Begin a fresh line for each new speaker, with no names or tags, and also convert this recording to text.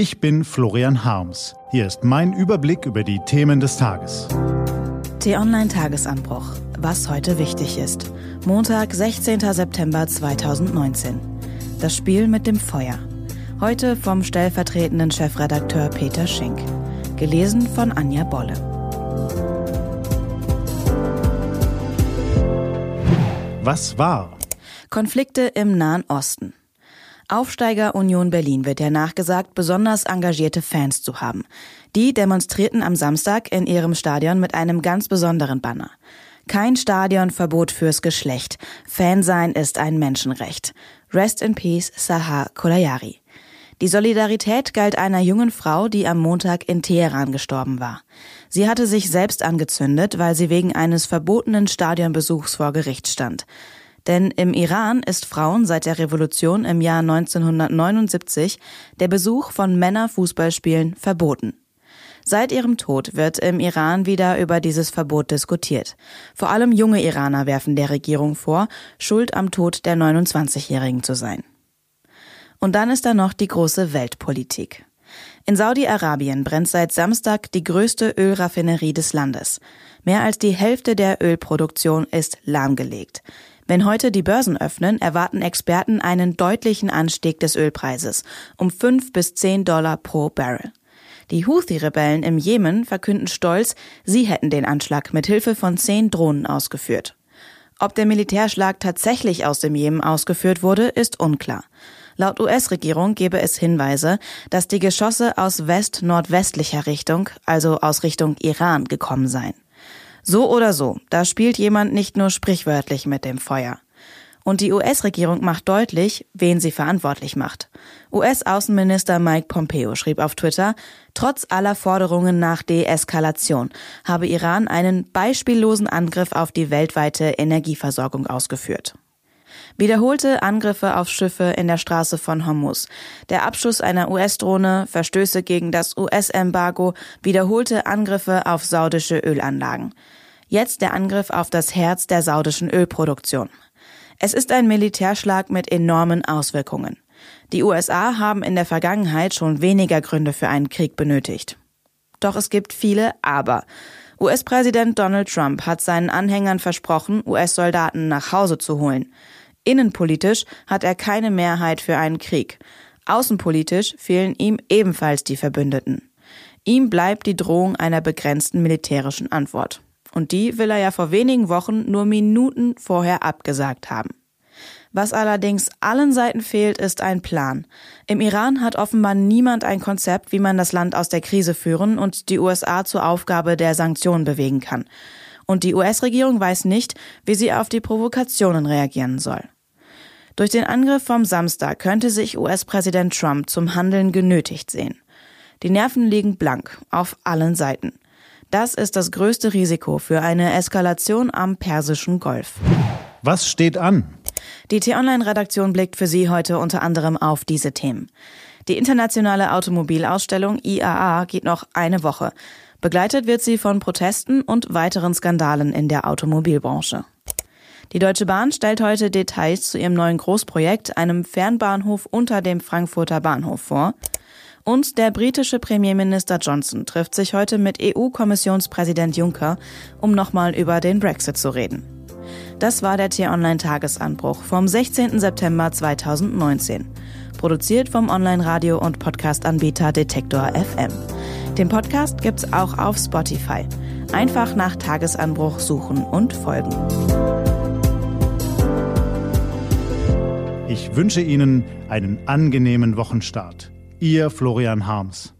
Ich bin Florian Harms. Hier ist mein Überblick über die Themen des Tages.
T-Online Tagesanbruch. Was heute wichtig ist. Montag, 16. September 2019. Das Spiel mit dem Feuer. Heute vom stellvertretenden Chefredakteur Peter Schenk. Gelesen von Anja Bolle.
Was war?
Konflikte im Nahen Osten. Aufsteiger Union Berlin wird ja nachgesagt, besonders engagierte Fans zu haben. Die demonstrierten am Samstag in ihrem Stadion mit einem ganz besonderen Banner. Kein Stadionverbot fürs Geschlecht. Fan sein ist ein Menschenrecht. Rest in Peace, Sahar Kolayari. Die Solidarität galt einer jungen Frau, die am Montag in Teheran gestorben war. Sie hatte sich selbst angezündet, weil sie wegen eines verbotenen Stadionbesuchs vor Gericht stand. Denn im Iran ist Frauen seit der Revolution im Jahr 1979 der Besuch von Männerfußballspielen verboten. Seit ihrem Tod wird im Iran wieder über dieses Verbot diskutiert. Vor allem junge Iraner werfen der Regierung vor, schuld am Tod der 29-Jährigen zu sein. Und dann ist da noch die große Weltpolitik. In Saudi-Arabien brennt seit Samstag die größte Ölraffinerie des Landes. Mehr als die Hälfte der Ölproduktion ist lahmgelegt. Wenn heute die Börsen öffnen, erwarten Experten einen deutlichen Anstieg des Ölpreises um 5 bis 10 Dollar pro Barrel. Die Houthi-Rebellen im Jemen verkünden stolz, sie hätten den Anschlag mit Hilfe von zehn Drohnen ausgeführt. Ob der Militärschlag tatsächlich aus dem Jemen ausgeführt wurde, ist unklar. Laut US-Regierung gebe es Hinweise, dass die Geschosse aus west-nordwestlicher Richtung, also aus Richtung Iran, gekommen seien. So oder so, da spielt jemand nicht nur sprichwörtlich mit dem Feuer. Und die US-Regierung macht deutlich, wen sie verantwortlich macht. US-Außenminister Mike Pompeo schrieb auf Twitter, trotz aller Forderungen nach Deeskalation habe Iran einen beispiellosen Angriff auf die weltweite Energieversorgung ausgeführt. Wiederholte Angriffe auf Schiffe in der Straße von Hormuz, der Abschuss einer US-Drohne, Verstöße gegen das US-Embargo, wiederholte Angriffe auf saudische Ölanlagen. Jetzt der Angriff auf das Herz der saudischen Ölproduktion. Es ist ein Militärschlag mit enormen Auswirkungen. Die USA haben in der Vergangenheit schon weniger Gründe für einen Krieg benötigt. Doch es gibt viele Aber. US-Präsident Donald Trump hat seinen Anhängern versprochen, US-Soldaten nach Hause zu holen. Innenpolitisch hat er keine Mehrheit für einen Krieg. Außenpolitisch fehlen ihm ebenfalls die Verbündeten. Ihm bleibt die Drohung einer begrenzten militärischen Antwort. Und die will er ja vor wenigen Wochen nur Minuten vorher abgesagt haben. Was allerdings allen Seiten fehlt, ist ein Plan. Im Iran hat offenbar niemand ein Konzept, wie man das Land aus der Krise führen und die USA zur Aufgabe der Sanktionen bewegen kann. Und die US-Regierung weiß nicht, wie sie auf die Provokationen reagieren soll. Durch den Angriff vom Samstag könnte sich US-Präsident Trump zum Handeln genötigt sehen. Die Nerven liegen blank auf allen Seiten. Das ist das größte Risiko für eine Eskalation am Persischen Golf.
Was steht an?
Die T-Online-Redaktion blickt für Sie heute unter anderem auf diese Themen. Die internationale Automobilausstellung IAA geht noch eine Woche. Begleitet wird sie von Protesten und weiteren Skandalen in der Automobilbranche. Die Deutsche Bahn stellt heute Details zu ihrem neuen Großprojekt, einem Fernbahnhof unter dem Frankfurter Bahnhof vor. Und der britische Premierminister Johnson trifft sich heute mit EU-Kommissionspräsident Juncker, um nochmal über den Brexit zu reden. Das war der T-Online-Tagesanbruch vom 16. September 2019. Produziert vom Online-Radio- und Podcast-Anbieter Detektor FM. Den Podcast gibt's auch auf Spotify. Einfach nach Tagesanbruch suchen und folgen.
Ich wünsche Ihnen einen angenehmen Wochenstart. Ihr Florian Harms.